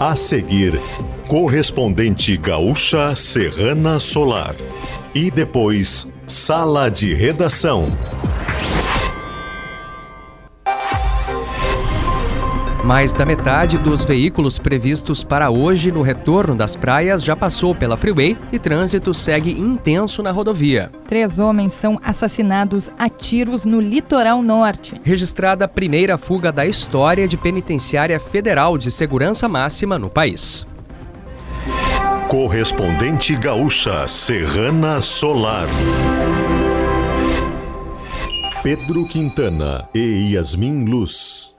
A seguir, correspondente gaúcha Serrana Solar. E depois, sala de redação. Mais da metade dos veículos previstos para hoje no retorno das praias já passou pela Freeway e trânsito segue intenso na rodovia. Três homens são assassinados a tiros no litoral norte. Registrada a primeira fuga da história de penitenciária federal de segurança máxima no país. Correspondente gaúcha Serrana Solar. Pedro Quintana e Yasmin Luz.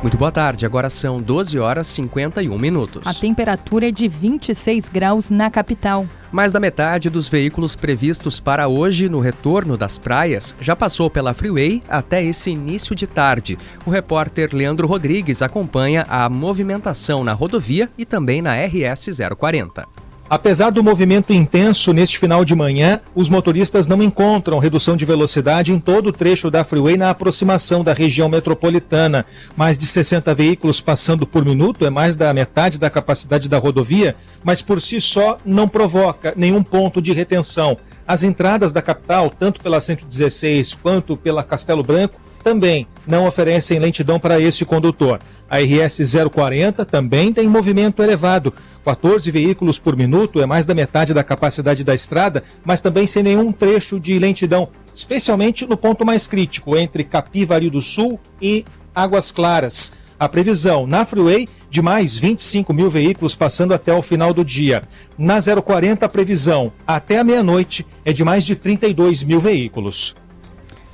Muito boa tarde, agora são 12 horas 51 minutos. A temperatura é de 26 graus na capital. Mais da metade dos veículos previstos para hoje no retorno das praias já passou pela Freeway até esse início de tarde. O repórter Leandro Rodrigues acompanha a movimentação na rodovia e também na RS 040. Apesar do movimento intenso neste final de manhã, os motoristas não encontram redução de velocidade em todo o trecho da freeway na aproximação da região metropolitana. Mais de 60 veículos passando por minuto é mais da metade da capacidade da rodovia, mas por si só não provoca nenhum ponto de retenção. As entradas da capital, tanto pela 116 quanto pela Castelo Branco, também não oferecem lentidão para este condutor. A RS 040 também tem movimento elevado. 14 veículos por minuto é mais da metade da capacidade da estrada, mas também sem nenhum trecho de lentidão, especialmente no ponto mais crítico, entre Capivari do Sul e Águas Claras. A previsão na Freeway de mais 25 mil veículos passando até o final do dia. Na 040, a previsão até a meia-noite é de mais de 32 mil veículos.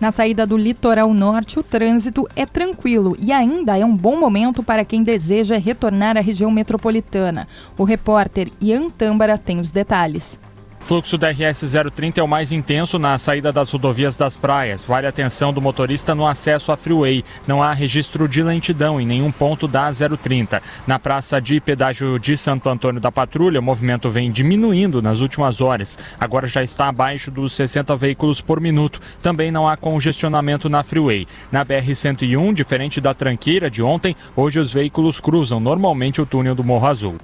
Na saída do litoral norte, o trânsito é tranquilo e ainda é um bom momento para quem deseja retornar à região metropolitana. O repórter Ian Tâmbara tem os detalhes. Fluxo da RS 030 é o mais intenso na saída das rodovias das praias. Vale a atenção do motorista no acesso à Freeway. Não há registro de lentidão em nenhum ponto da 030. Na praça de pedágio de Santo Antônio da Patrulha, o movimento vem diminuindo nas últimas horas. Agora já está abaixo dos 60 veículos por minuto. Também não há congestionamento na Freeway. Na BR-101, diferente da tranqueira de ontem, hoje os veículos cruzam normalmente o túnel do Morro Azul.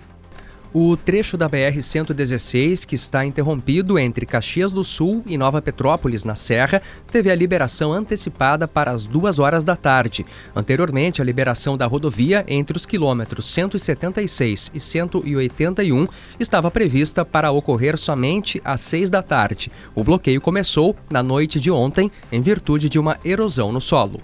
O trecho da BR-116, que está interrompido entre Caxias do Sul e Nova Petrópolis, na Serra, teve a liberação antecipada para as duas horas da tarde. Anteriormente, a liberação da rodovia entre os quilômetros 176 e 181 estava prevista para ocorrer somente às seis da tarde. O bloqueio começou na noite de ontem, em virtude de uma erosão no solo.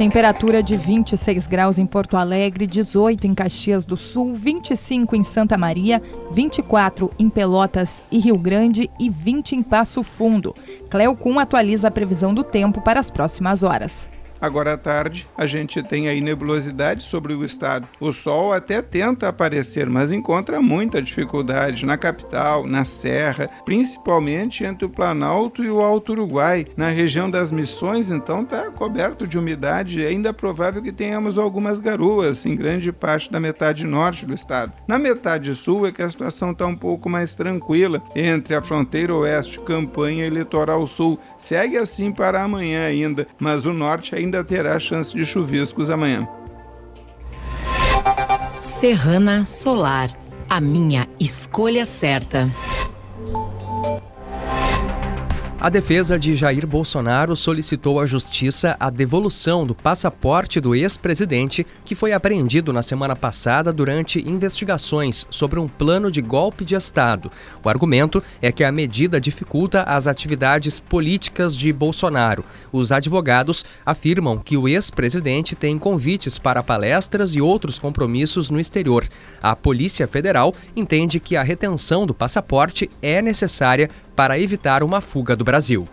Temperatura de 26 graus em Porto Alegre, 18 em Caxias do Sul, 25 em Santa Maria, 24 em Pelotas e Rio Grande e 20 em Passo Fundo. Cleocum atualiza a previsão do tempo para as próximas horas. Agora à tarde, a gente tem aí nebulosidade sobre o estado. O sol até tenta aparecer, mas encontra muita dificuldade na capital, na serra, principalmente entre o Planalto e o Alto Uruguai. Na região das Missões, então, está coberto de umidade e ainda é provável que tenhamos algumas garoas em grande parte da metade norte do estado. Na metade sul é que a situação está um pouco mais tranquila entre a fronteira oeste, Campanha e litoral sul. Segue assim para amanhã ainda, mas o norte ainda ainda terá chance de chuviscos amanhã. Serrana Solar, a minha escolha certa. A defesa de Jair Bolsonaro solicitou à Justiça a devolução do passaporte do ex-presidente, que foi apreendido na semana passada durante investigações sobre um plano de golpe de Estado. O argumento é que a medida dificulta as atividades políticas de Bolsonaro. Os advogados afirmam que o ex-presidente tem convites para palestras e outros compromissos no exterior. A Polícia Federal entende que a retenção do passaporte é necessária para evitar uma fuga do Brasil.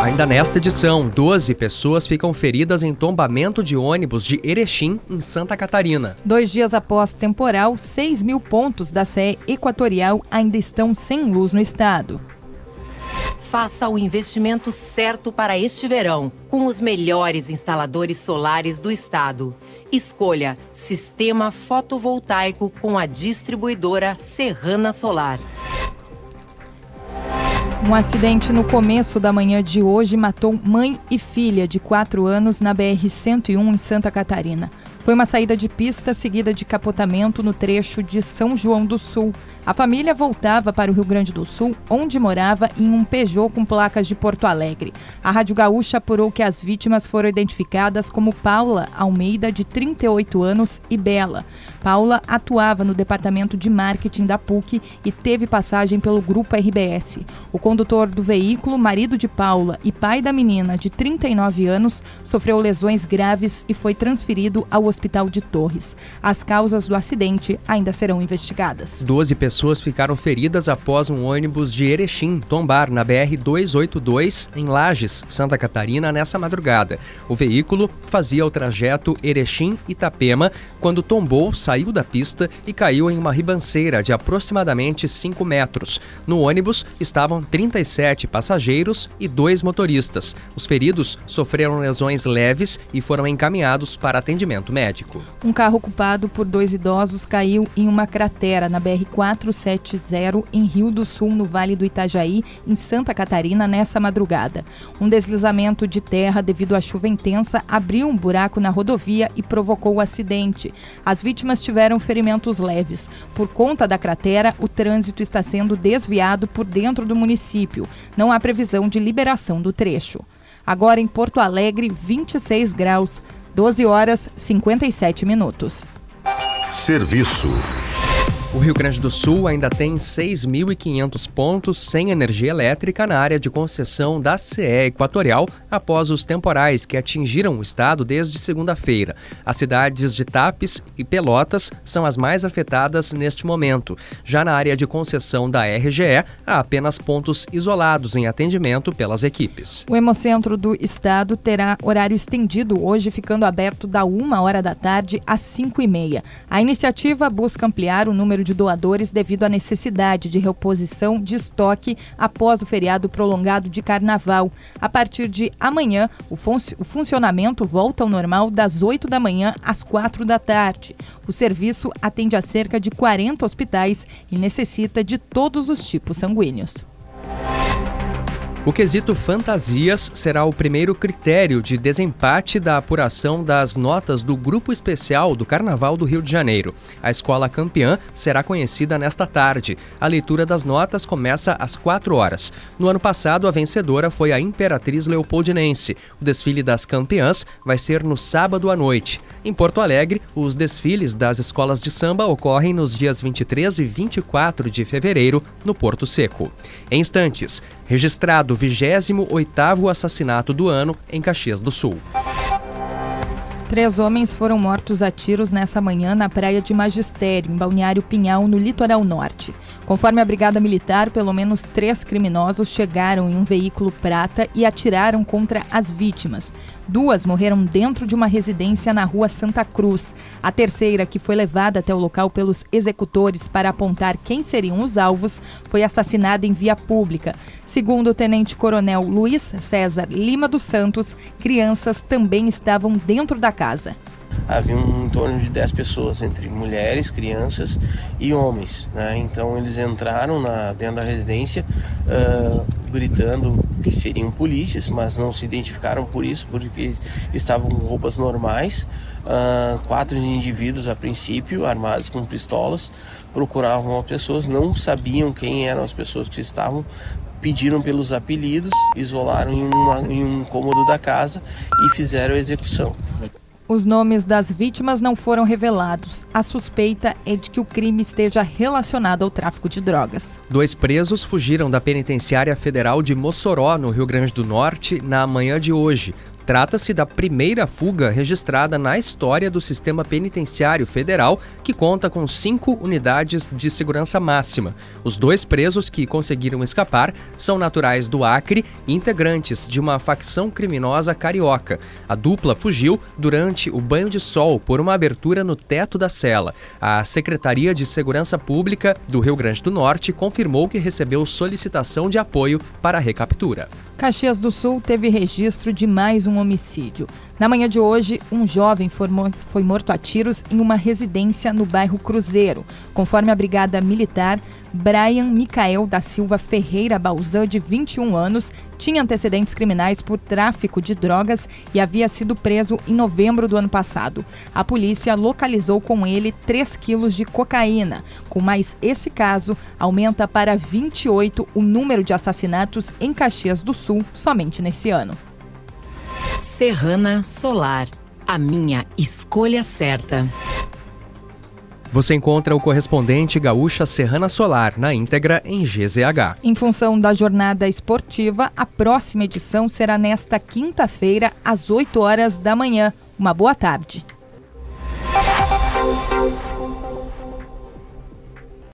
Ainda nesta edição, 12 pessoas ficam feridas em tombamento de ônibus de Erechim, em Santa Catarina. Dois dias após temporal, 6 mil pontos da CE Equatorial ainda estão sem luz no estado. Faça o investimento certo para este verão, com os melhores instaladores solares do estado. Escolha Sistema Fotovoltaico com a distribuidora Serrana Solar. Um acidente no começo da manhã de hoje matou mãe e filha de 4 anos na BR-101 em Santa Catarina. Foi uma saída de pista seguida de capotamento no trecho de São João do Sul. A família voltava para o Rio Grande do Sul, onde morava em um Peugeot com placas de Porto Alegre. A Rádio Gaúcha apurou que as vítimas foram identificadas como Paula Almeida, de 38 anos, e Bela. Paula atuava no departamento de marketing da PUC e teve passagem pelo grupo RBS. O condutor do veículo, marido de Paula e pai da menina, de 39 anos, sofreu lesões graves e foi transferido ao hospital de Torres. As causas do acidente ainda serão investigadas. 12 pessoas ficaram feridas após um ônibus de Erechim tombar na BR-282 em Lages, Santa Catarina, nessa madrugada. O veículo fazia o trajeto Erechim-Itapema quando tombou, saiu da pista e caiu em uma ribanceira de aproximadamente 5 metros. No ônibus estavam 37 passageiros e dois motoristas. Os feridos sofreram lesões leves e foram encaminhados para atendimento médico. Um carro ocupado por dois idosos caiu em uma cratera na BR-470 em Rio do Sul, no Vale do Itajaí, em Santa Catarina, nessa madrugada. Um deslizamento de terra devido à chuva intensa abriu um buraco na rodovia e provocou o acidente. As vítimas tiveram ferimentos leves. Por conta da cratera, o trânsito está sendo desviado por dentro do município. Não há previsão de liberação do trecho. Agora em Porto Alegre, 26 graus. 12 horas 57 minutos. Serviço. O Rio Grande do Sul ainda tem 6.500 pontos sem energia elétrica na área de concessão da CE Equatorial após os temporais que atingiram o estado desde segunda-feira. As cidades de Tapes e Pelotas são as mais afetadas neste momento. Já na área de concessão da RGE, há apenas pontos isolados em atendimento pelas equipes. O Hemocentro do Estado terá horário estendido hoje, ficando aberto da 1 hora da tarde às 5 e meia. A iniciativa busca ampliar o número de doadores devido à necessidade de reposição de estoque após o feriado prolongado de carnaval. A partir de amanhã, o, fun o funcionamento volta ao normal das 8 da manhã às 4 da tarde. O serviço atende a cerca de 40 hospitais e necessita de todos os tipos sanguíneos. O quesito fantasias será o primeiro critério de desempate da apuração das notas do Grupo Especial do Carnaval do Rio de Janeiro. A escola campeã será conhecida nesta tarde. A leitura das notas começa às 4 horas. No ano passado, a vencedora foi a Imperatriz Leopoldinense. O desfile das campeãs vai ser no sábado à noite. Em Porto Alegre, os desfiles das escolas de samba ocorrem nos dias 23 e 24 de fevereiro, no Porto Seco. Em instantes, registrado o 28º assassinato do ano em Caxias do Sul. Três homens foram mortos a tiros nessa manhã na praia de Magistério, em Balneário Pinhal, no litoral norte. Conforme a Brigada Militar, pelo menos três criminosos chegaram em um veículo prata e atiraram contra as vítimas. Duas morreram dentro de uma residência na rua Santa Cruz. A terceira, que foi levada até o local pelos executores para apontar quem seriam os alvos, foi assassinada em via pública. Segundo o tenente-coronel Luiz César Lima dos Santos, crianças também estavam dentro da casa havia um, em torno de 10 pessoas, entre mulheres, crianças e homens. Né? Então eles entraram na, dentro da residência uh, gritando que seriam polícias, mas não se identificaram por isso, porque estavam com roupas normais. Uh, quatro indivíduos a princípio, armados com pistolas, procuravam as pessoas, não sabiam quem eram as pessoas que estavam, pediram pelos apelidos, isolaram em, uma, em um cômodo da casa e fizeram a execução. Os nomes das vítimas não foram revelados. A suspeita é de que o crime esteja relacionado ao tráfico de drogas. Dois presos fugiram da penitenciária federal de Mossoró, no Rio Grande do Norte, na manhã de hoje. Trata-se da primeira fuga registrada na história do sistema penitenciário federal, que conta com cinco unidades de segurança máxima. Os dois presos que conseguiram escapar são naturais do Acre e integrantes de uma facção criminosa carioca. A dupla fugiu durante o banho de sol por uma abertura no teto da cela. A Secretaria de Segurança Pública do Rio Grande do Norte confirmou que recebeu solicitação de apoio para a recaptura. Caxias do Sul teve registro de mais um um homicídio. Na manhã de hoje, um jovem foi morto a tiros em uma residência no bairro Cruzeiro. Conforme a Brigada Militar, Brian Micael da Silva Ferreira Balzan, de 21 anos, tinha antecedentes criminais por tráfico de drogas e havia sido preso em novembro do ano passado. A polícia localizou com ele 3 quilos de cocaína. Com mais esse caso, aumenta para 28 o número de assassinatos em Caxias do Sul somente nesse ano. Serrana Solar, a minha escolha certa. Você encontra o correspondente Gaúcha Serrana Solar na íntegra em GZH. Em função da jornada esportiva, a próxima edição será nesta quinta-feira, às 8 horas da manhã. Uma boa tarde.